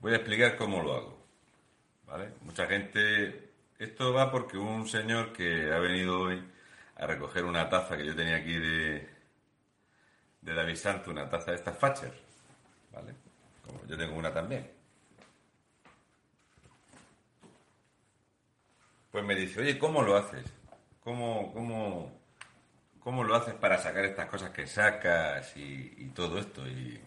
voy a explicar cómo lo hago. ¿Vale? Mucha gente. Esto va porque un señor que ha venido hoy a recoger una taza que yo tenía aquí de, de David Santo, una taza de estas Facher. ¿Vale? Como yo tengo una también. Pues me dice, oye, ¿cómo lo haces? ¿Cómo, cómo, cómo lo haces para sacar estas cosas que sacas y, todo esto? Y,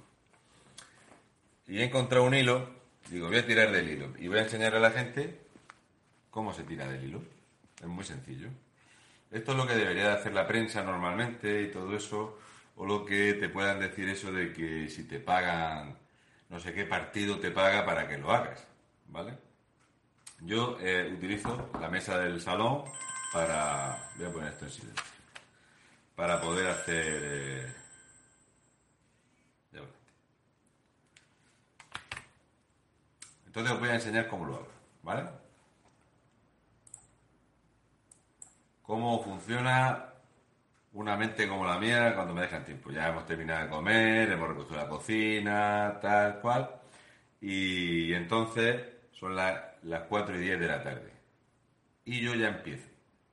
y he encontrado un hilo, digo, voy a tirar del hilo y voy a enseñar a la gente cómo se tira del hilo. Es muy sencillo. Esto es lo que debería de hacer la prensa normalmente y todo eso, o lo que te puedan decir eso de que si te pagan, no sé qué partido te paga para que lo hagas, ¿vale? Yo eh, utilizo la mesa del salón para... Voy a poner esto en silencio. Para poder hacer... Eh, Entonces os voy a enseñar cómo lo hago, ¿vale? Cómo funciona una mente como la mía cuando me dejan tiempo. Ya hemos terminado de comer, hemos recogido la cocina, tal cual. Y entonces son las las 4 y 10 de la tarde. Y yo ya empiezo.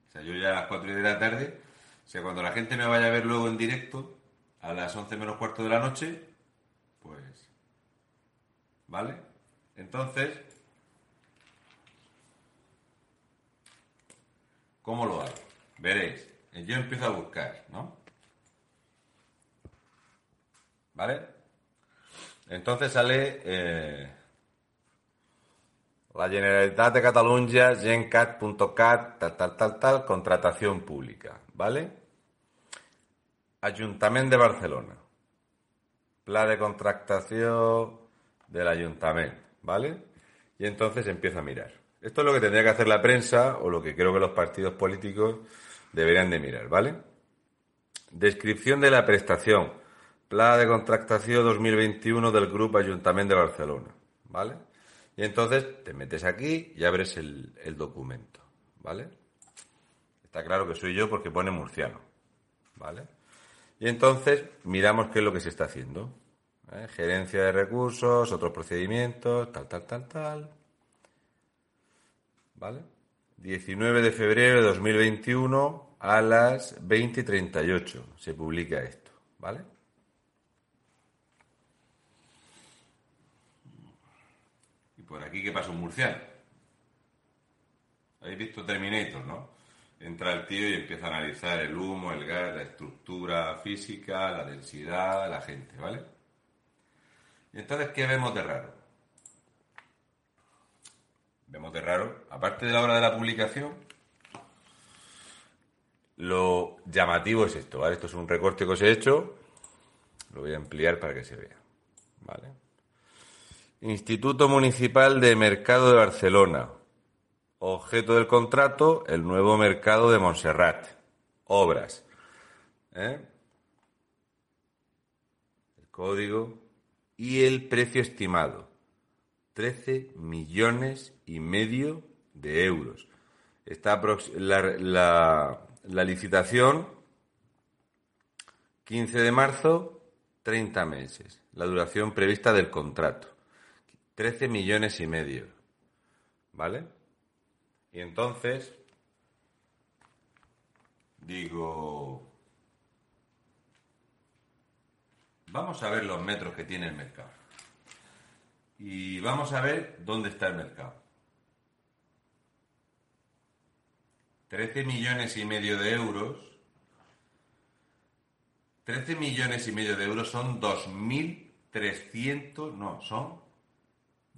O sea, yo ya a las 4 y 10 de la tarde, o sea, cuando la gente me vaya a ver luego en directo, a las 11 menos cuarto de la noche, pues... ¿Vale? Entonces, ¿cómo lo hago? Veréis, yo empiezo a buscar, ¿no? ¿Vale? Entonces sale... Eh, la Generalitat de Catalunya, gencat.cat, tal, tal, tal, tal, contratación pública, ¿vale? Ayuntamiento de Barcelona. Plan de contratación del ayuntamiento, ¿vale? Y entonces empiezo a mirar. Esto es lo que tendría que hacer la prensa o lo que creo que los partidos políticos deberían de mirar, ¿vale? Descripción de la prestación. Plan de contratación 2021 del Grupo Ayuntamiento de Barcelona, ¿vale? Y entonces te metes aquí y abres el, documento, ¿vale? Está claro que soy yo porque pone murciano, ¿vale? Y entonces miramos qué es lo que se está haciendo. ¿Eh? Gerencia de recursos, otros procedimientos, tal, tal, tal, tal. ¿Vale? 19 de febrero de 2021 a las 20 y 38 se publica esto, ¿vale? por aquí que pasa un murciano. Habéis visto Terminator, ¿no? Entra el tío y empieza a analizar el humo, el gas, la estructura física, la densidad, la gente, ¿vale? Entonces, ¿qué vemos de raro? Vemos de raro, aparte de la hora de la publicación, lo llamativo es esto, ¿vale? Esto es un recorte que os he hecho, lo voy a ampliar para que se vea, ¿vale? Instituto Municipal de Mercado de Barcelona. Objeto del contrato, el nuevo mercado de Montserrat. Obras. ¿Eh? El código y el precio estimado. 13 millones y medio de euros. Está la, la licitación 15 de marzo, 30 meses. La duración prevista del contrato. 13 millones y medio. ¿Vale? Y entonces digo, vamos a ver los metros que tiene el mercado. Y vamos a ver dónde está el mercado. 13 millones y medio de euros. 13 millones y medio de euros son 2.300, no, son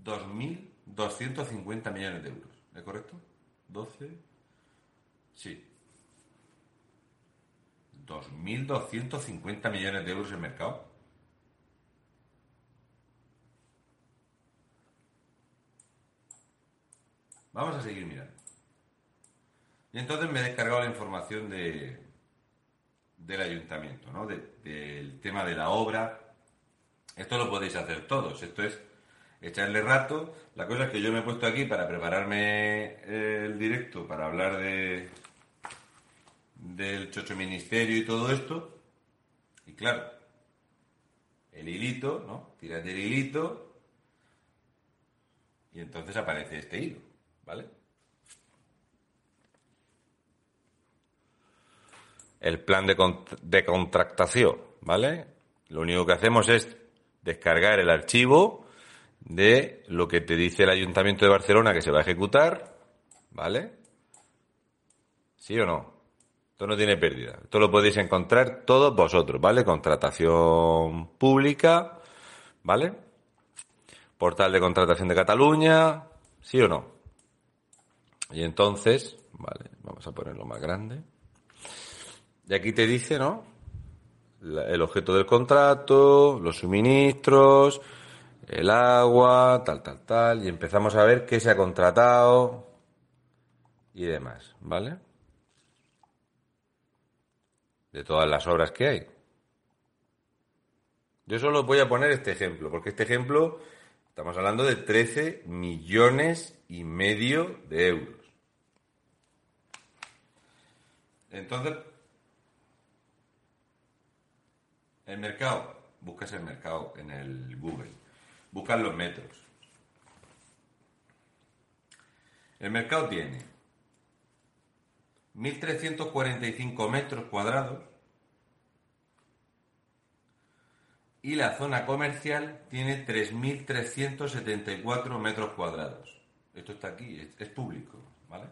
2.250 millones de euros. ¿Es correcto? 12. Sí. 2.250 millones de euros en mercado. Vamos a seguir mirando. Y entonces me he descargado la información de, del ayuntamiento, ¿no? del tema de la obra. Esto lo podéis hacer todos. Esto es echarle rato. La cosa es que yo me he puesto aquí para prepararme el directo, para hablar de del chocho ministerio y todo esto. Y claro, el hilito, ¿no? Tiras del hilito Y entonces aparece este hilo, ¿vale? El plan de, de contractación, ¿vale? Lo único que hacemos es descargar el archivo de lo que te dice el Ayuntamiento de Barcelona que se va a ejecutar, ¿vale? ¿Sí o no? Esto no tiene pérdida. Esto lo podéis encontrar todos vosotros, ¿vale? Contratación pública, ¿vale? Portal de contratación de Cataluña, ¿sí o no? Y entonces, vale, vamos a ponerlo más grande. Y aquí te dice, ¿no? el objeto del contrato, los suministros, el agua, tal, tal, tal, y empezamos a ver qué se ha contratado y demás, ¿vale? De todas las obras que hay. Yo solo voy a poner este ejemplo, porque este ejemplo estamos hablando de 13 millones y medio de euros. Entonces, el mercado, buscas el mercado en el Google buscar los metros. El mercado tiene 1.345 metros cuadrados y la zona comercial tiene 3.374 metros cuadrados. Esto está aquí, es, es público, ¿vale?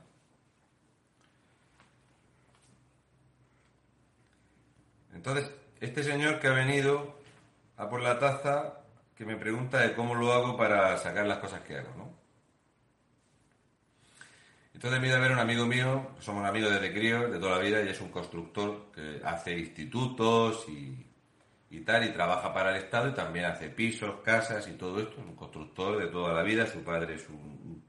Entonces, este señor que ha venido a por la taza que me pregunta de cómo lo hago para sacar las cosas que hago, ¿no? Entonces me a ver un amigo mío, somos amigos desde crío, de toda la vida, y es un constructor que hace institutos y, tal, y trabaja para el Estado y también hace pisos, casas y todo esto, es un constructor de toda la vida, su padre es un,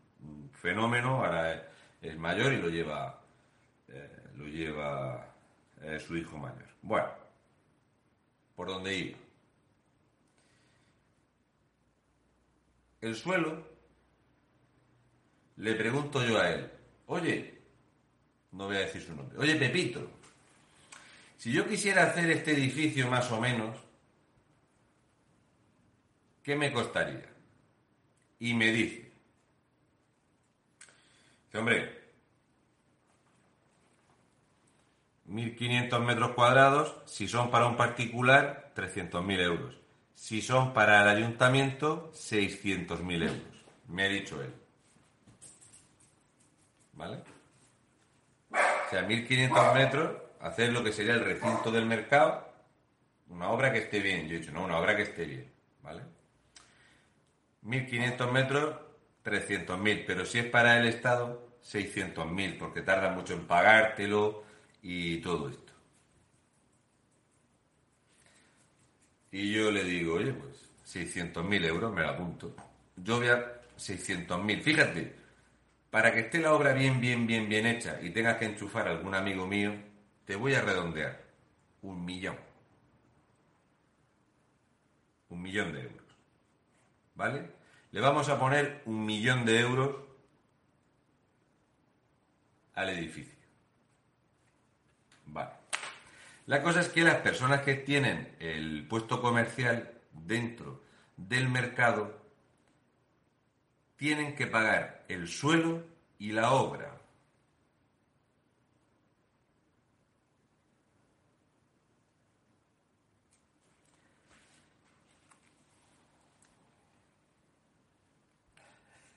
fenómeno, ahora es, mayor y lo lleva, eh, lo lleva eh, su hijo mayor. Bueno, por dónde iba. el suelo, le pregunto yo a él, oye, no voy a decir su nombre, oye Pepito, si yo quisiera hacer este edificio más o menos, ¿qué me costaría? Y me dice, hombre, 1.500 metros cuadrados, si son para un particular, 300.000 euros. Si son para el ayuntamiento, 600.000 euros. Me ha dicho él. ¿Vale? O sea, 1.500 metros, hacer lo que sería el recinto del mercado, una obra que esté bien. Yo he dicho, no, una obra que esté bien. ¿Vale? 1.500 metros, 300.000. Pero si es para el Estado, 600.000, porque tarda mucho en pagártelo y todo esto. Y yo le digo, oye, pues 600.000 euros, me la apunto. Yo voy a 600.000. Fíjate, para que esté la obra bien, bien, bien, bien hecha y tengas que enchufar a algún amigo mío, te voy a redondear un millón. Un millón de euros. ¿Vale? Le vamos a poner un millón de euros al edificio. Vale. La cosa es que las personas que tienen el puesto comercial dentro del mercado tienen que pagar el suelo y la obra.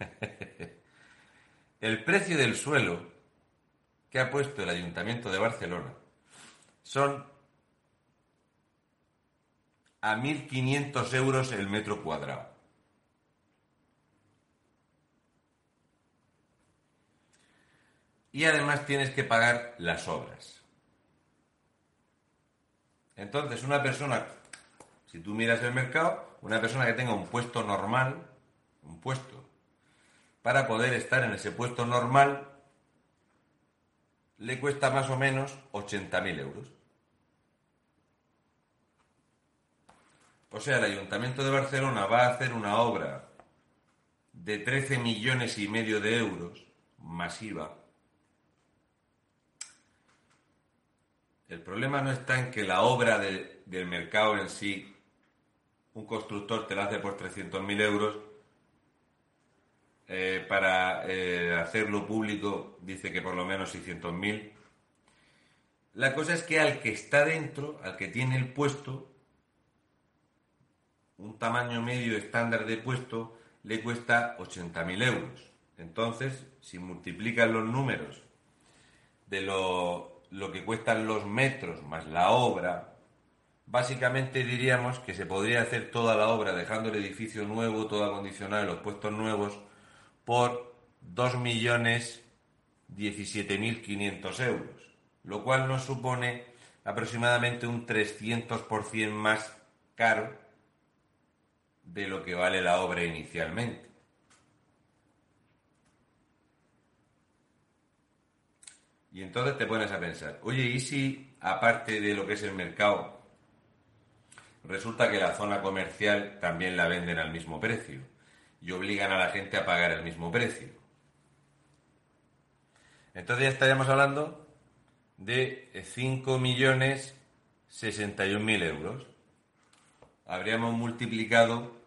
el precio del suelo que ha puesto el Ayuntamiento de Barcelona son a 1.500 euros el metro cuadrado. Y además tienes que pagar las obras. Entonces, una persona, si tú miras el mercado, una persona que tenga un puesto normal, un puesto, para poder estar en ese puesto normal, le cuesta más o menos 80.000 euros. O sea, el Ayuntamiento de Barcelona va a hacer una obra de 13 millones y medio de euros, masiva. El problema no está en que la obra del mercado en sí, un constructor te la hace por 300.000 euros, eh, para eh, hacerlo público dice que por lo menos 600.000. La cosa es que al que está dentro, al que tiene el puesto, un tamaño medio estándar de puesto le cuesta 80.000 euros. Entonces, si multiplican los números de lo, lo que cuestan los metros más la obra, básicamente diríamos que se podría hacer toda la obra dejando el edificio nuevo, todo acondicionado, los puestos nuevos, por 2.017.500 euros, lo cual nos supone aproximadamente un 300% más caro de lo que vale la obra inicialmente. Y entonces te pones a pensar, oye, ¿y si aparte de lo que es el mercado, resulta que la zona comercial también la venden al mismo precio y obligan a la gente a pagar el mismo precio? Entonces ya estaríamos hablando de 5.061.000 euros. Habríamos multiplicado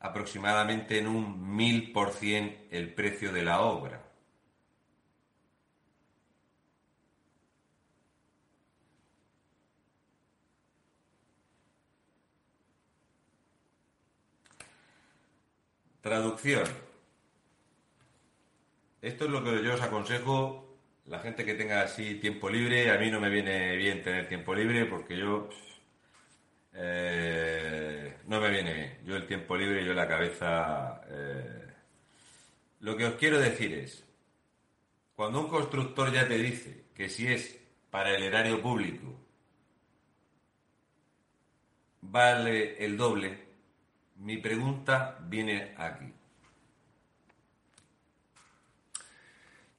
aproximadamente en un 1000% el precio de la obra. Traducción. Esto es lo que yo os aconsejo, la gente que tenga así tiempo libre, a mí no me viene bien tener tiempo libre porque yo eh, no me viene bien. Yo el tiempo libre, yo la cabeza... Eh, lo que os quiero decir es, cuando un constructor ya te dice que si es para el erario público vale el doble, mi pregunta viene aquí.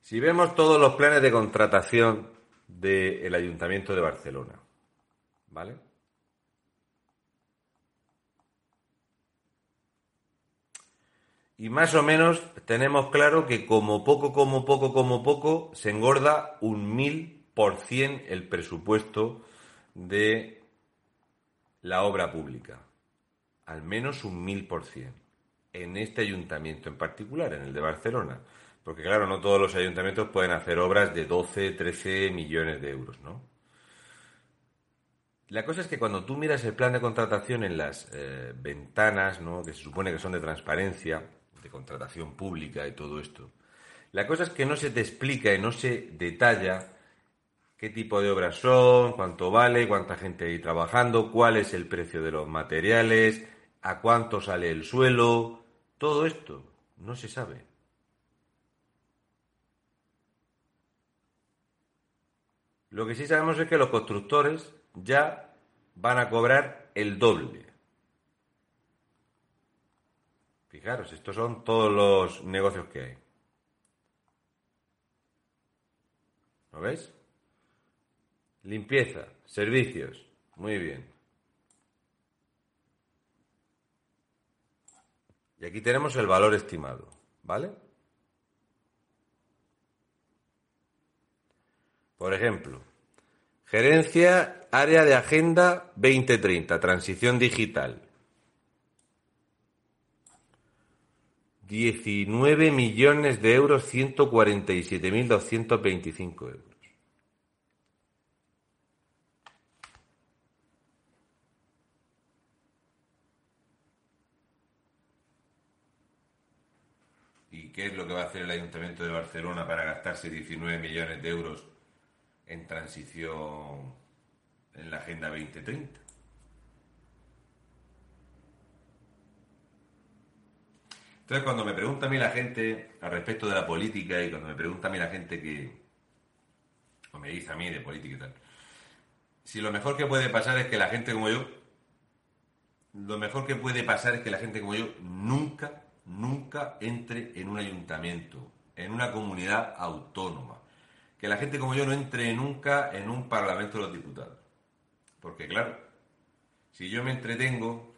Si vemos todos los planes de contratación del Ayuntamiento de Barcelona, ¿vale? Y más o menos tenemos claro que como poco, como poco, como poco, se engorda un mil por cien el presupuesto de la obra pública al menos un mil por cien en este ayuntamiento en particular, en el de Barcelona. Porque claro, no todos los ayuntamientos pueden hacer obras de 12, 13 millones de euros, ¿no? La cosa es que cuando tú miras el plan de contratación en las eh, ventanas, ¿no? que se supone que son de transparencia, de contratación pública y todo esto, la cosa es que no se te explica y no se detalla qué tipo de obras son, cuánto vale, cuánta gente hay trabajando, cuál es el precio de los materiales, a cuánto sale el suelo, todo esto no se sabe. Lo que sí sabemos es que los constructores ya van a cobrar el doble. Fijaros, estos son todos los negocios que hay. ¿Lo veis? Limpieza, servicios. Muy bien. Y aquí tenemos el valor estimado, ¿vale? Por ejemplo, gerencia área de agenda 2030, transición digital. 19 millones de euros, 147.225 euros. Qué es lo que va a hacer el Ayuntamiento de Barcelona para gastarse 19 millones de euros en transición en la Agenda 2030. Entonces, cuando me pregunta a mí la gente al respecto de la política y cuando me pregunta a mí la gente que, o me dice a mí de política y tal, si lo mejor que puede pasar es que la gente como yo, lo mejor que puede pasar es que la gente como yo nunca nunca entre en un ayuntamiento, en una comunidad autónoma. Que la gente como yo no entre nunca en un Parlamento de los Diputados. Porque claro, si yo me entretengo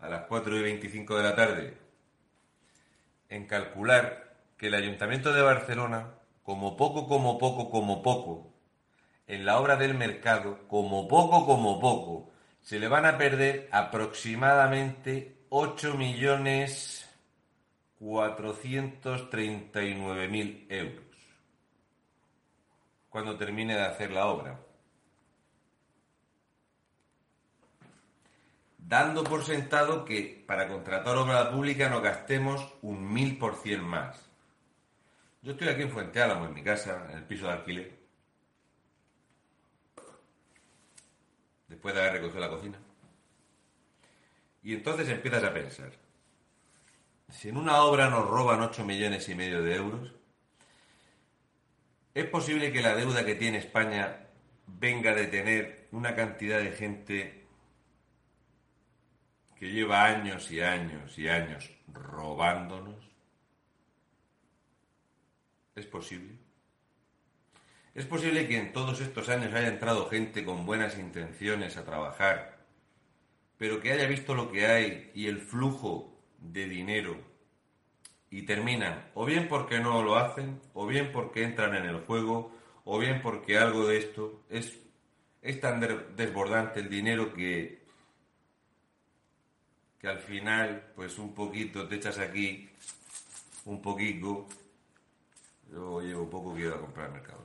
a las 4 y 25 de la tarde en calcular que el Ayuntamiento de Barcelona, como poco, como poco, como poco, en la obra del mercado, como poco, como poco, se le van a perder aproximadamente 8 millones 439.000 euros cuando termine de hacer la obra. Dando por sentado que para contratar obra pública nos gastemos un mil por cien más. Yo estoy aquí en Fuente Álamo, en mi casa, en el piso de alquiler. Después de haber recogido la cocina. Y entonces empiezas a pensar, si en una obra nos roban 8 millones y medio de euros, ¿es posible que la deuda que tiene España venga de tener una cantidad de gente que lleva años y años y años robándonos? ¿Es posible? ¿Es posible que en todos estos años haya entrado gente con buenas intenciones a trabajar, pero que haya visto lo que hay y el flujo de dinero y terminan o bien porque no lo hacen, o bien porque entran en el juego, o bien porque algo de esto es, es tan desbordante el dinero que, que al final, pues un poquito te echas aquí, un poquito, yo llevo poco que iba a comprar al mercado.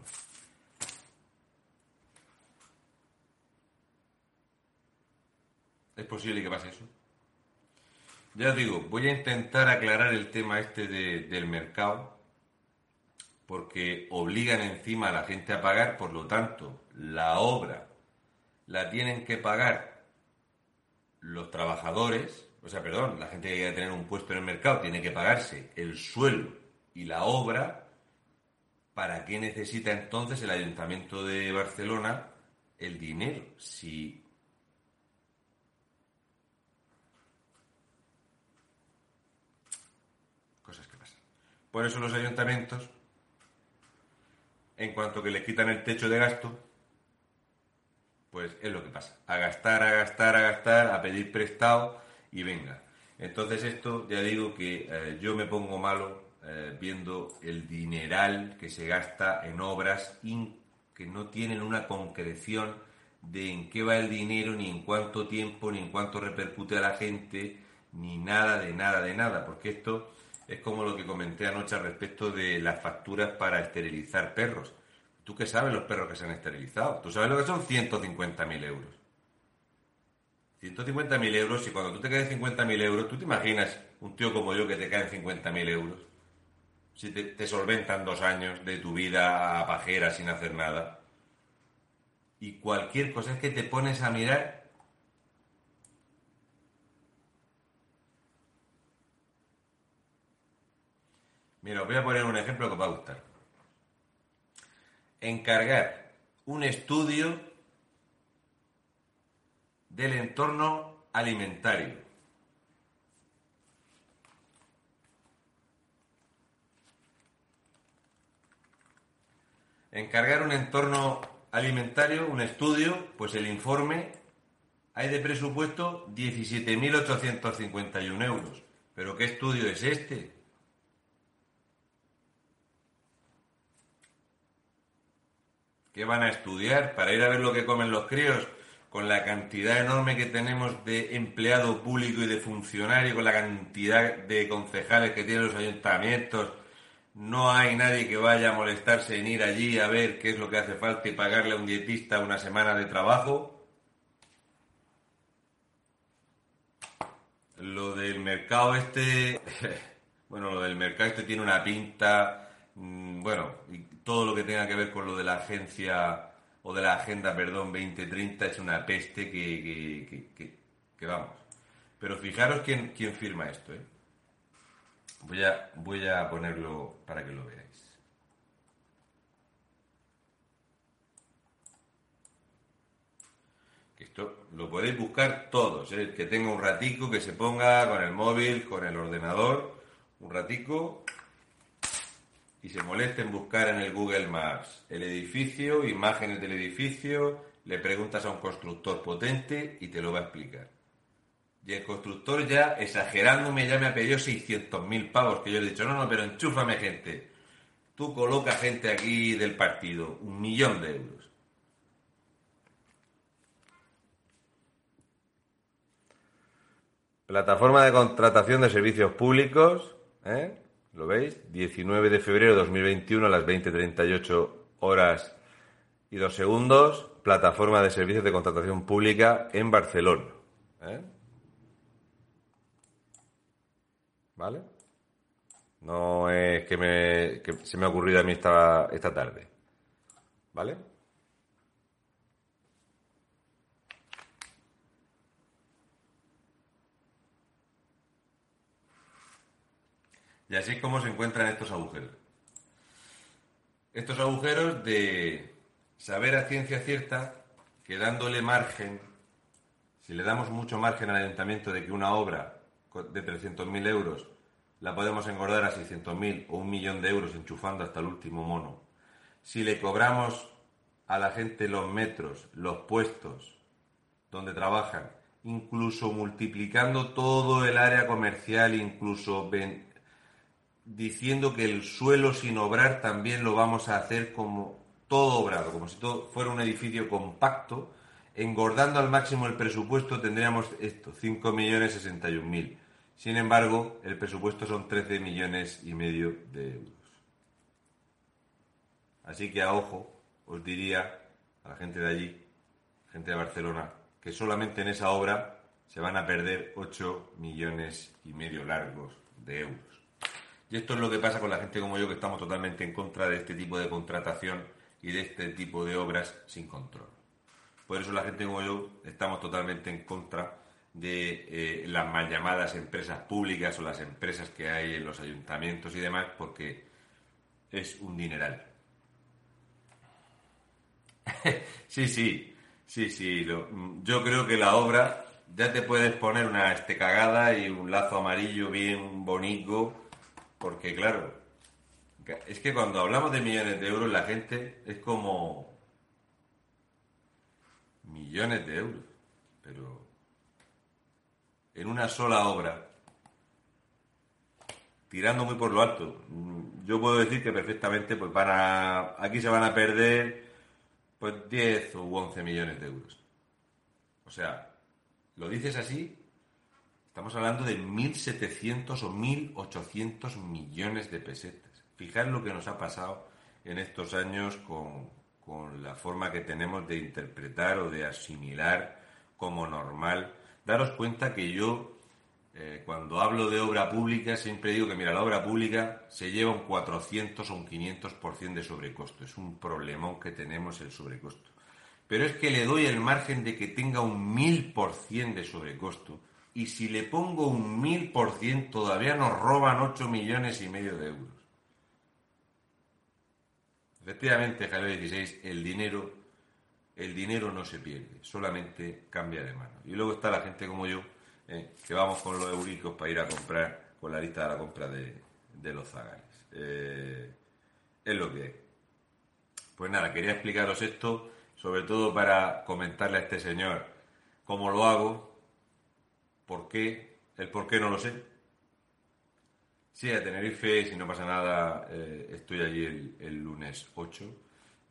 ¿Es posible que pase eso? Ya digo, voy a intentar aclarar el tema este del mercado, porque obligan encima a la gente a pagar, por lo tanto, la obra la tienen que pagar los trabajadores, o sea, perdón, la gente que quiere tener un puesto en el mercado tiene que pagarse el suelo y la obra. ¿Para qué necesita entonces el Ayuntamiento de Barcelona el dinero? Si Por eso los ayuntamientos, en cuanto que les quitan el techo de gasto, pues es lo que pasa. A gastar, a gastar, a gastar, a pedir prestado y venga. Entonces esto, ya digo que eh, yo me pongo malo eh, viendo el dineral que se gasta en obras que no tienen una concreción de en qué va el dinero, ni en cuánto tiempo, ni en cuánto repercute a la gente, ni nada de nada de nada, porque esto es como lo que comenté anoche respecto de las facturas para esterilizar perros. ¿Tú qué sabes los perros que se han esterilizado? ¿Tú sabes lo que son 150.000 euros? 150.000 euros y cuando tú te caes 50.000 euros, ¿tú te imaginas un tío como yo que te caen 50.000 euros? Si te, te, solventan dos años de tu vida a pajera sin hacer nada. Y cualquier cosa es que te pones a mirar Mira, os voy a poner un ejemplo que os va a gustar. Encargar un estudio del entorno alimentario. Encargar un entorno alimentario, un estudio, pues el informe hay de presupuesto 17.851 euros. ¿Pero qué estudio es este? ¿Qué van a estudiar? ¿Para ir a ver lo que comen los críos? Con la cantidad enorme que tenemos de empleado público y de funcionario, con la cantidad de concejales que tienen los ayuntamientos, no hay nadie que vaya a molestarse en ir allí a ver qué es lo que hace falta y pagarle a un dietista una semana de trabajo. Lo del mercado este, bueno, lo del mercado este tiene una pinta, mm, bueno, todo lo que tenga que ver con lo de la agencia o de la agenda, perdón, 2030 es una peste que, vamos. Pero fijaros quién, quién firma esto, ¿eh? Voy a, voy a ponerlo para que lo veáis. Esto lo podéis buscar todos, ¿eh? que tenga un ratico, que se ponga con el móvil, con el ordenador, un ratico y se molesta en buscar en el Google Maps el edificio, imágenes del edificio, le preguntas a un constructor potente y te lo va a explicar. Y el constructor ya, exagerándome, ya me ha pedido 600.000 pavos, que yo le he dicho, no, no, pero enchúfame gente. Tú coloca gente aquí del partido, un millón de euros. Plataforma de contratación de servicios públicos ¿eh? ¿Lo veis? 19 de febrero de 2021 a las 20.38 horas y dos segundos, plataforma de servicios de contratación pública en Barcelona. ¿eh? ¿Vale? No es que, me, se me ha ocurrido a mí esta, esta tarde. ¿Vale? Y así es como se encuentran estos agujeros. Estos agujeros de saber a ciencia cierta que dándole margen, si le damos mucho margen al ayuntamiento de que una obra de 300.000 euros la podemos engordar a 600.000 o un millón de euros enchufando hasta el último mono, si le cobramos a la gente los metros, los puestos donde trabajan, incluso multiplicando todo el área comercial, incluso diciendo que el suelo sin obrar también lo vamos a hacer como todo obrado, como si todo fuera un edificio compacto, engordando al máximo el presupuesto tendríamos esto, 5.061.000. Sin embargo, el presupuesto son 13 millones y medio de euros. Así que a ojo, os diría a la gente de allí, gente de Barcelona, que solamente en esa obra se van a perder 8 millones y medio largos de euros. Y esto es lo que pasa con la gente como yo, que estamos totalmente en contra de este tipo de contratación y de este tipo de obras sin control. Por eso la gente como yo estamos totalmente en contra de eh, las mal llamadas empresas públicas o las empresas que hay en los ayuntamientos y demás, porque es un dineral. sí, sí, sí, sí. yo creo que la obra ya te puedes poner una estecagada y un lazo amarillo bien bonito porque claro, es que cuando hablamos de millones de euros la gente es como millones de euros, pero en una sola obra, tirando muy por lo alto, yo puedo decir que perfectamente pues van a, aquí se van a perder pues 10 o 11 millones de euros. O sea, lo dices así Estamos hablando de 1.700 o 1.800 millones de pesetas. Fijar lo que nos ha pasado en estos años con, la forma que tenemos de interpretar o de asimilar como normal. Daros cuenta que yo, eh, cuando hablo de obra pública, siempre digo que, mira, la obra pública se lleva un 400 o un 500% de sobrecosto. Es un problemón que tenemos el sobrecosto. Pero es que le doy el margen de que tenga un 1000% de sobrecosto y si le pongo un mil por cien todavía nos roban 8 millones y medio de euros. Efectivamente, Javier 16, el dinero, el dinero no se pierde, solamente cambia de mano. Y luego está la gente como yo, eh, que vamos con los euricos para ir a comprar con la lista de la compra de, los zagales. Eh, es lo que es. Pues nada, quería explicaros esto, sobre todo para comentarle a este señor cómo lo hago, ¿Por qué? El por qué no lo sé. Sí, a Tenerife, si no pasa nada, eh, estoy allí el, lunes 8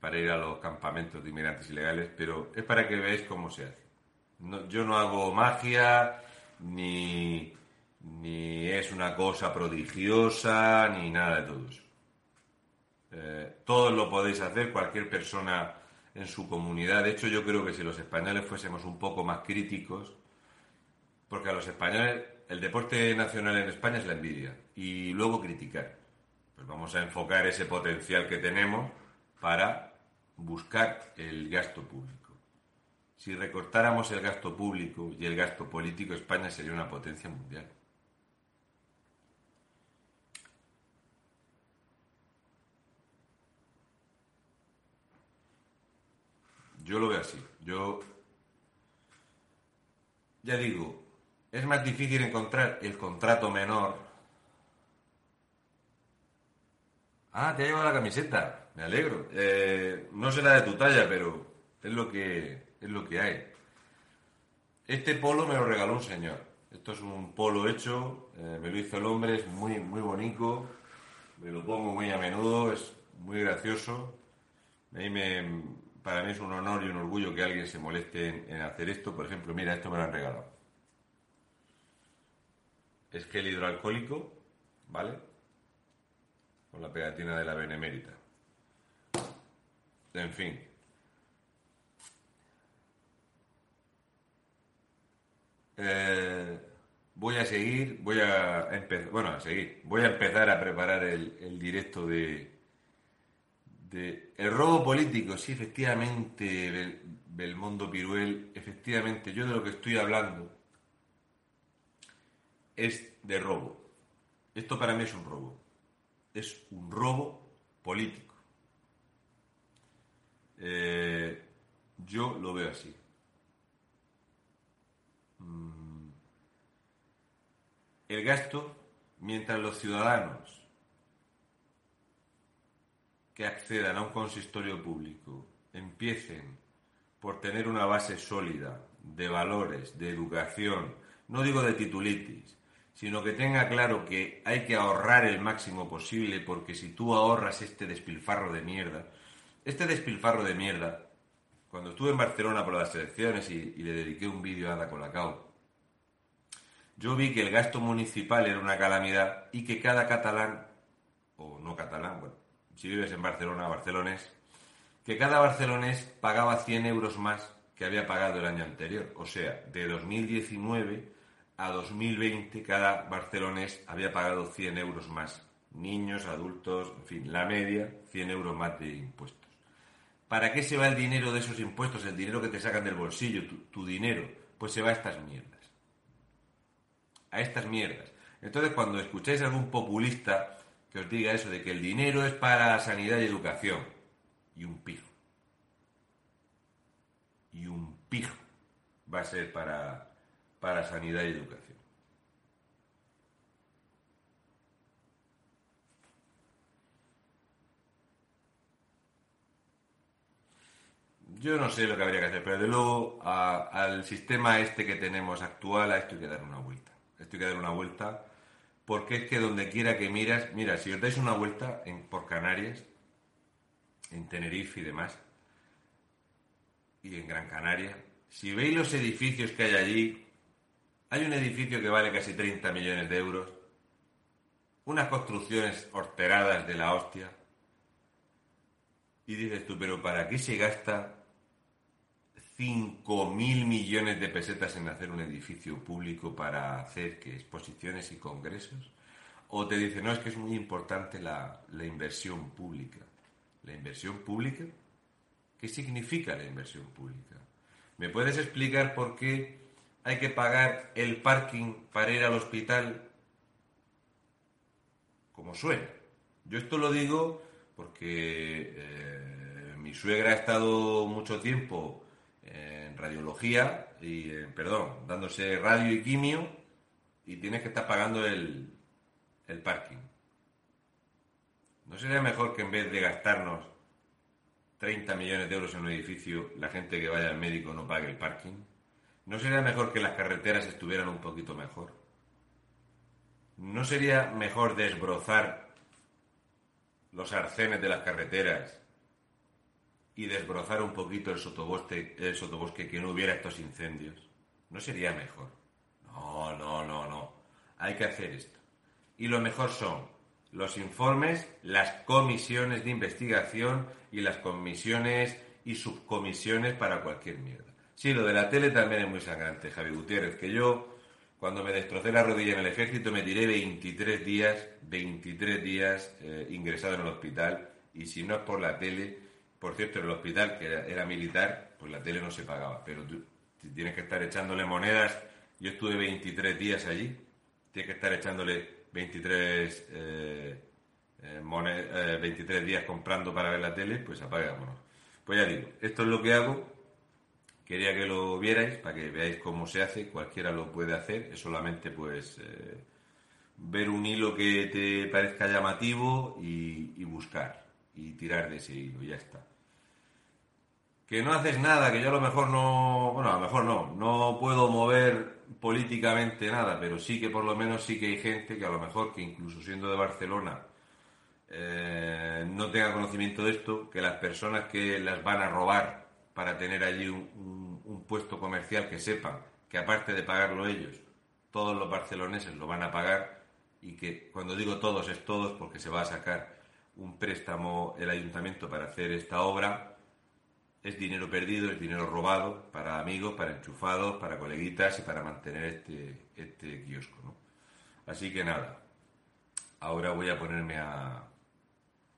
para ir a los campamentos de inmigrantes ilegales, pero es para que veáis cómo se hace. yo no hago magia, ni, ni es una cosa prodigiosa, ni nada de todo eso. Eh, todos lo podéis hacer, cualquier persona en su comunidad. De hecho, yo creo que si los españoles fuésemos un poco más críticos, porque a los españoles el deporte nacional en España es la envidia y luego criticar. Pues vamos a enfocar ese potencial que tenemos para buscar el gasto público. Si recortáramos el gasto público y el gasto político, España sería una potencia mundial. Yo lo veo así. Yo ya digo, es más difícil encontrar el contrato menor. Ah, te ha llevado la camiseta. Me alegro. Eh, no será de tu talla, pero es lo que es lo que hay. Este polo me lo regaló un señor. Esto es un polo hecho, eh, me lo hizo el hombre, es muy muy bonito. Me lo pongo muy a menudo, es muy gracioso. para mí es un honor y un orgullo que alguien se moleste en hacer esto. Por ejemplo, mira, esto me lo han regalado es gel hidroalcohólico ¿vale? Con la pegatina de la Benemérita. En fin. Eh, voy a seguir, voy a empezar, bueno, a seguir, voy a empezar a preparar el, directo de, de, el robo político, sí, efectivamente, Belmondo Piruel, efectivamente, yo de lo que estoy hablando es de robo. Esto para mí es un robo. Es un robo político. Eh, yo lo veo así. Mm. El gasto, mientras los ciudadanos que accedan a un consistorio público empiecen por tener una base sólida de valores, de educación, no digo de titulitis, sino que tenga claro que hay que ahorrar el máximo posible, porque si tú ahorras este despilfarro de mierda, este despilfarro de mierda, cuando estuve en Barcelona por las elecciones y, le dediqué un vídeo a Ada Colacao, yo vi que el gasto municipal era una calamidad y que cada catalán, o no catalán, bueno, si vives en Barcelona, barcelonés, que cada barcelonés pagaba 100 euros más que había pagado el año anterior. O sea, de 2019 a 2020 cada barcelonés había pagado 100 euros más. Niños, adultos, en fin, la media, 100 euros más de impuestos. ¿Para qué se va el dinero de esos impuestos, el dinero que te sacan del bolsillo, tu, dinero? Pues se va a estas mierdas. A estas mierdas. Entonces, cuando escucháis a algún populista que os diga eso de que el dinero es para sanidad y educación, y un pijo. Y un pijo va a ser para, para sanidad y educación. Yo no sé lo que habría que hacer, pero de luego al sistema este que tenemos actual, a esto hay que dar una vuelta. Esto hay que dar una vuelta porque es que donde quiera que miras, mira, si os dais una vuelta por Canarias, en Tenerife y demás, y en Gran Canaria, si veis los edificios que hay allí, hay un edificio que vale casi 30 millones de euros, unas construcciones horteradas de la hostia, y dices tú, pero ¿para qué se gasta 5.000 millones de pesetas en hacer un edificio público para hacer que exposiciones y congresos? O te dice, no, es que es muy importante la, la inversión pública. ¿La inversión pública? ¿Qué significa la inversión pública? ¿Me puedes explicar por qué hay que pagar el parking para ir al hospital, como suena. Yo esto lo digo porque eh, mi suegra ha estado mucho tiempo en radiología y, perdón, dándose radio y quimio y tienes que estar pagando el, el parking. ¿No sería mejor que en vez de gastarnos 30 millones de euros en un edificio, la gente que vaya al médico no pague el parking? ¿No sería mejor que las carreteras estuvieran un poquito mejor? ¿No sería mejor desbrozar los arcenes de las carreteras y desbrozar un poquito el sotobosque, el sotobosque que no hubiera estos incendios? ¿No sería mejor? No, no, no, no. Hay que hacer esto. Y lo mejor son los informes, las comisiones de investigación y las comisiones y subcomisiones para cualquier mierda. Sí, lo de la tele también es muy sangrante, Javi Gutiérrez, que yo, cuando me destrocé la rodilla en el ejército, me tiré 23 días, 23 días eh, ingresado en el hospital, y si no es por la tele, por cierto, en el hospital, que era, militar, pues la tele no se pagaba, pero tú tienes que estar echándole monedas, yo estuve 23 días allí, tienes que estar echándole 23, 23 eh, días comprando para ver la tele, pues apagámonos. Pues ya digo, esto es lo que hago Quería que lo vierais para que veáis cómo se hace, cualquiera lo puede hacer, es solamente pues eh, ver un hilo que te parezca llamativo y, buscar y tirar de ese hilo, y ya está. Que no haces nada, que yo a lo mejor no, bueno, a lo mejor no, no puedo mover políticamente nada, pero sí que por lo menos sí que hay gente que a lo mejor que incluso siendo de Barcelona eh, no tenga conocimiento de esto, que las personas que las van a robar para tener allí un, puesto comercial que sepan que aparte de pagarlo ellos, todos los barceloneses lo van a pagar y que cuando digo todos es todos porque se va a sacar un préstamo el ayuntamiento para hacer esta obra, es dinero perdido, es dinero robado para amigos, para enchufados, para coleguitas y para mantener este, este kiosco. ¿no? Así que nada, ahora voy a ponerme a,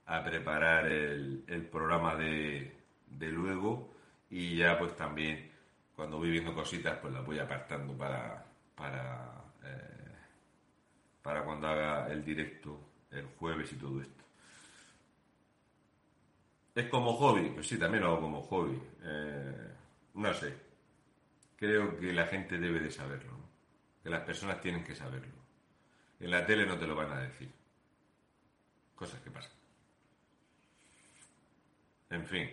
a preparar el, programa de, de, luego y ya pues también cuando voy viendo cositas pues las voy apartando para, para, eh, para cuando haga el directo el jueves y todo esto. ¿Es como hobby? Pues sí, también lo hago como hobby. Eh, no sé. Creo que la gente debe de saberlo. Que las personas tienen que saberlo. En la tele no te lo van a decir. Cosas que pasan. En fin.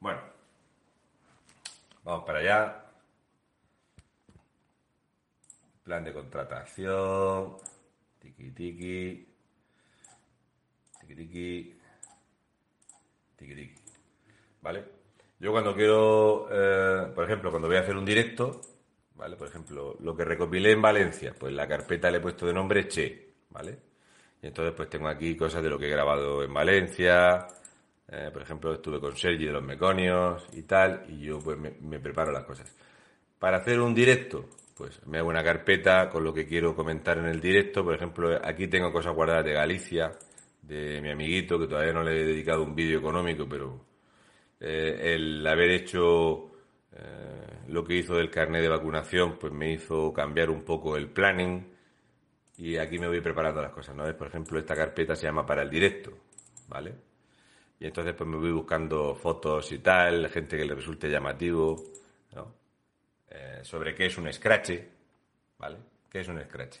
Bueno. Vamos para allá. Plan de contratación. Tiki tiki. Tiki tiki. ¿Vale? Yo cuando quiero, eh, por ejemplo, cuando voy a hacer un directo, ¿vale? Por ejemplo, lo que recopilé en Valencia, pues la carpeta le he puesto de nombre Che, ¿vale? Y entonces pues tengo aquí cosas de lo que he grabado en Valencia, eh, por ejemplo, estuve con Sergi de los Meconios y tal, y yo pues me, preparo las cosas. Para hacer un directo, pues me hago una carpeta con lo que quiero comentar en el directo, por ejemplo, aquí tengo cosas guardadas de Galicia, de mi amiguito, que todavía no le he dedicado un vídeo económico, pero eh, el haber hecho eh, lo que hizo del carnet de vacunación, pues me hizo cambiar un poco el planning y aquí me voy preparando las cosas, ¿no? Por ejemplo, esta carpeta se llama para el directo, ¿vale? Y entonces pues me voy buscando fotos y tal, gente que le resulte llamativo, ¿no? Eh, sobre qué es un scratch, ¿vale? ¿Qué es un scratch?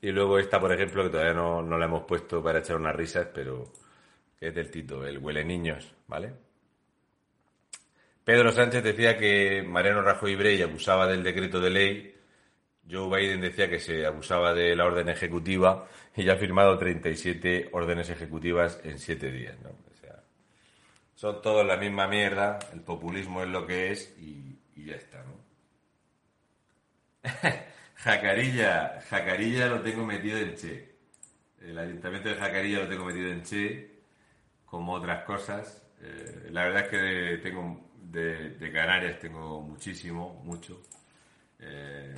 Y luego esta, por ejemplo, que todavía no, no la hemos puesto para echar unas risas, pero que es del Tito, el huele niños, ¿vale? Pedro Sánchez decía que Mariano Rajoy Brey abusaba del decreto de ley. Joe Biden decía que se abusaba de la orden ejecutiva y ya ha firmado 37 órdenes ejecutivas en 7 días, ¿no? O sea, son todos la misma mierda, el populismo es lo que es y, ya está, ¿no? Jacarilla, Jacarilla lo tengo metido en Che. El ayuntamiento de Jacarilla lo tengo metido en Che, como otras cosas. Eh, la verdad es que tengo de, Canarias tengo muchísimo, mucho. Eh,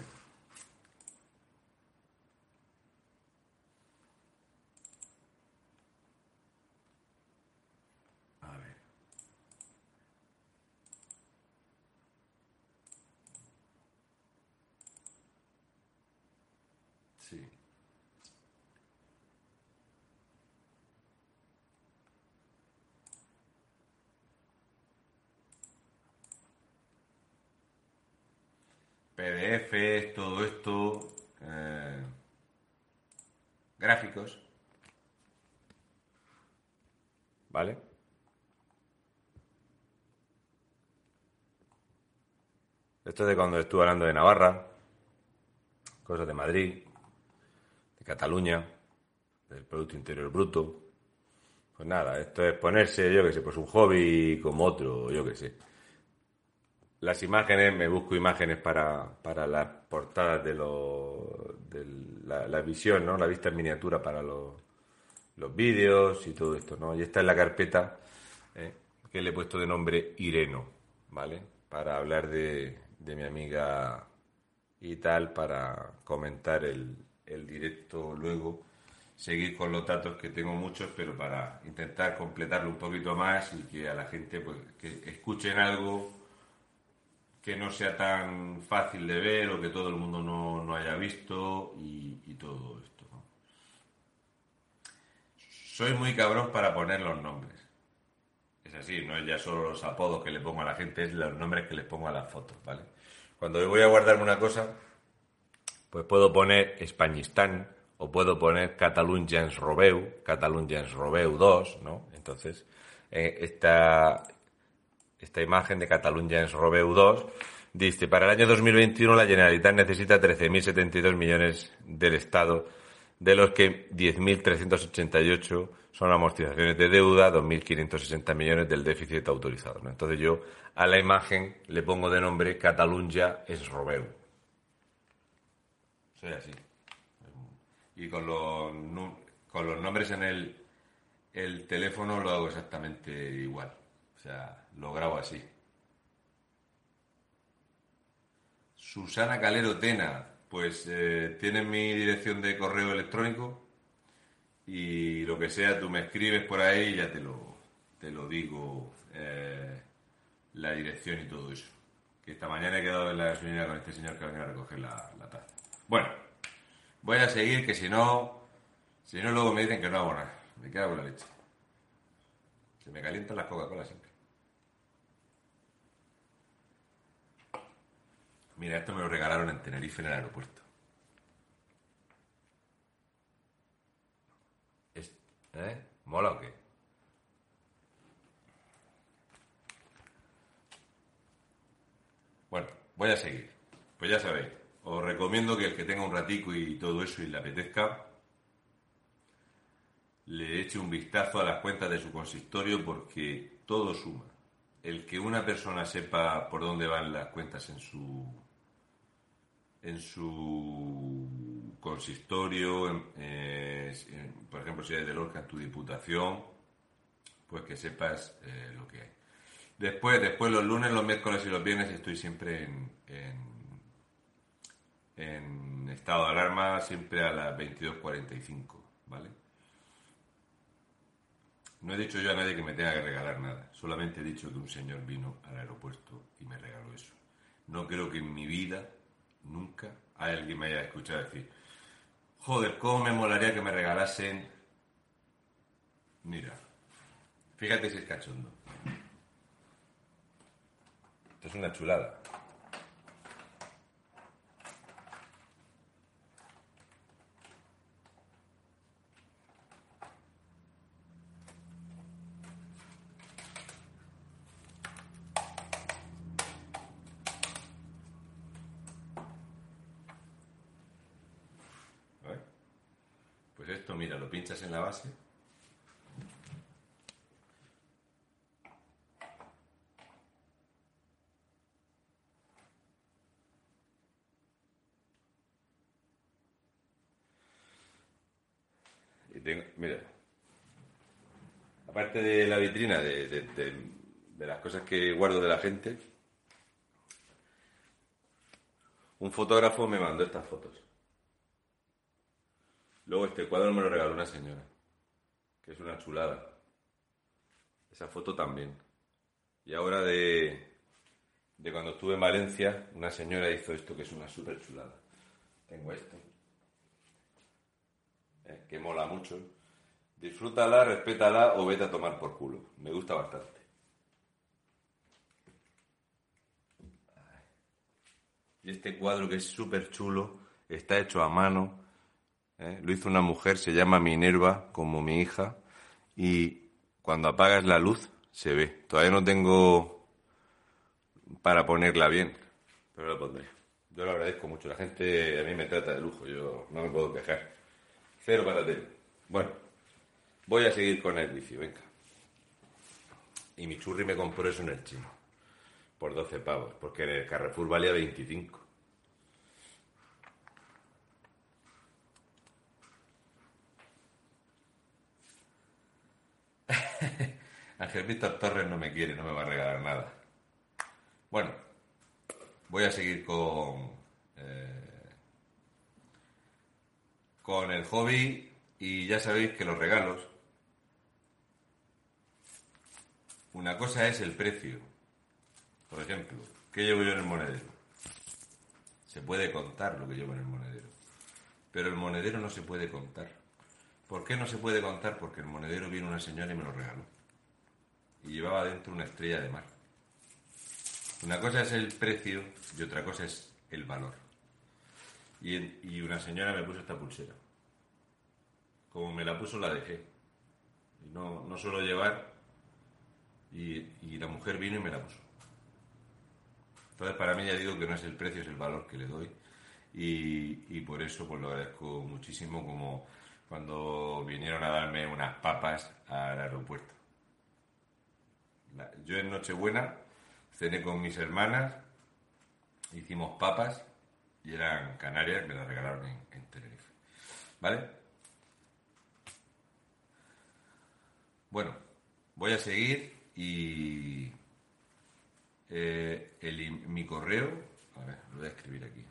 PDF, todo esto, eh, gráficos, ¿vale? Esto es de cuando estuve hablando de Navarra, cosas de Madrid, de Cataluña, del Producto Interior Bruto. Pues nada, esto es ponerse, yo qué sé, pues un hobby como otro, yo qué sé las imágenes, me busco imágenes para, para las portadas de, de la, visión, ¿no? La vista en miniatura para los, los vídeos y todo esto, ¿no? Y esta es la carpeta eh, que le he puesto de nombre Ireno, ¿vale? Para hablar de, de mi amiga y tal, para comentar el, el directo luego seguir con los datos que tengo muchos, pero para intentar completarlo un poquito más y que a la gente pues, que escuchen algo que no sea tan fácil de ver o que todo el mundo no, haya visto y, todo esto. Soy muy cabrón para poner los nombres. Es así, no es ya solo los apodos que le pongo a la gente, es los nombres que les pongo a las fotos, ¿vale? Cuando voy a guardarme una cosa, pues puedo poner Españistán o puedo poner Catalunyans Robeu, Catalunyans Robeu 2, ¿no? Entonces, eh, esta, esta imagen de Catalunya en Robeu 2, dice, para el año 2021 la Generalitat necesita 13.072 millones del Estado, de los que 10.388 son amortizaciones de deuda, 2.560 millones del déficit autorizado. Entonces yo a la imagen le pongo de nombre Catalunya es Robeu. Soy así. Y con los, con los nombres en el, el teléfono lo hago exactamente igual. Sea, lo grabo así. Susana Calero Tena, pues eh, tienes mi dirección de correo electrónico y lo que sea, tú me escribes por ahí y ya te lo, te lo digo eh, la dirección y todo eso. Que esta mañana he quedado en la gasolinera con este señor que va a recoger la, la taza. Bueno, voy a seguir que si no, si no luego me dicen que no hago nada. Me quedo con la leche. Se me calientan las Coca-Cola siempre. Mira, esto me lo regalaron en Tenerife en el aeropuerto. ¿Eh? ¿Mola o qué? Bueno, voy a seguir. Pues ya sabéis, os recomiendo que el que tenga un ratico y todo eso y le apetezca, le eche un vistazo a las cuentas de su consistorio porque todo suma. El que una persona sepa por dónde van las cuentas en su en su consistorio, eh, por ejemplo, si eres de Lorca en tu diputación, pues que sepas eh, lo que hay. Después, después los lunes, los miércoles y los viernes estoy siempre en, en, en estado de alarma, siempre a las 22.45, ¿vale? No he dicho yo a nadie que me tenga que regalar nada, solamente he dicho que un señor vino al aeropuerto y me regaló eso. No creo que en mi vida, nunca, haya alguien me haya escuchado decir, joder, ¿cómo me molaría que me regalasen? Mira, fíjate si es cachondo. Esto es una chulada. A ver. Pues esto, mira, lo pinchas en la base. Y tengo, mira, aparte de la vitrina, de- de las cosas que guardo de la gente, un fotógrafo me mandó estas fotos. Luego este cuadro me lo regaló una señora, que es una chulada. Esa foto también. Y ahora de, de cuando estuve en Valencia, una señora hizo esto que es una súper chulada. Tengo esto. Que mola mucho. Disfrútala, respétala o vete a tomar por culo. Me gusta bastante. Y este cuadro que es súper chulo, está hecho a mano. ¿eh? Lo hizo una mujer, se llama Minerva, como mi hija. Y cuando apagas la luz, se ve. Todavía no tengo para ponerla bien, pero lo pondré. Yo lo agradezco mucho. La gente a mí me trata de lujo, yo no me puedo quejar. Cero para ti. Bueno, voy a seguir con el vicio, venga. Y mi churri me compró eso en el chino. Por 12 pavos, porque en el Carrefour valía 25. Ángel Víctor Torres no me quiere, no me va a regalar nada. Bueno, voy a seguir con, eh, con el hobby y ya sabéis que los regalos, una cosa es el precio. Por ejemplo, ¿qué llevo yo en el monedero? Se puede contar lo que llevo en el monedero. Pero el monedero no se puede contar. ¿Por qué no se puede contar? Porque el monedero vino una señora y me lo regaló. Y llevaba dentro una estrella de mar. Una cosa es el precio y otra cosa es el valor. Y, una señora me puso esta pulsera. Como me la puso, la dejé. Y no, no suelo llevar. Y, la mujer vino y me la puso. Entonces, para mí ya digo que no es el precio, es el valor que le doy. Y, y por eso pues lo agradezco muchísimo como cuando vinieron a darme unas papas al aeropuerto. Yo en Nochebuena cené con mis hermanas, hicimos papas y eran canarias, me las regalaron en, en Tenerife. ¿Vale? Bueno, voy a seguir y eh, el, mi correo, a ver, lo voy a escribir aquí. Eh,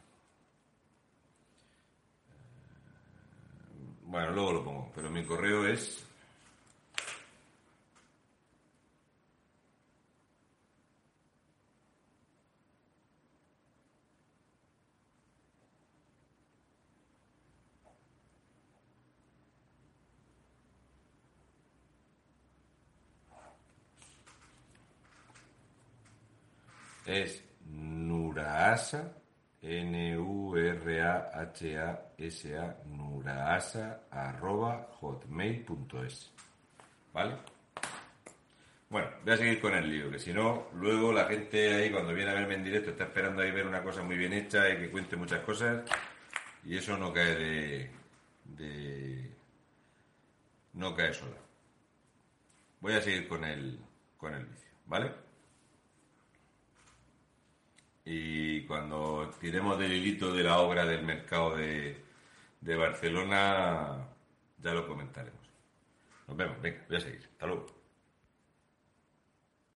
bueno, luego lo pongo, pero mi correo es es Nuraasa, N-U-R-A-H-A-S-A, Nuraasa, arroba hotmail.es. ¿Vale? Bueno, voy a seguir con el lío, que si no, luego la gente ahí cuando viene a verme en directo está esperando ahí ver una cosa muy bien hecha y que cuente muchas cosas y eso no cae de... de no cae sola. Voy a seguir con el, con el vicio, ¿vale? Y cuando tiremos del hilito de la obra del mercado de, de Barcelona, ya lo comentaremos. Nos vemos, venga, voy a seguir. Hasta luego.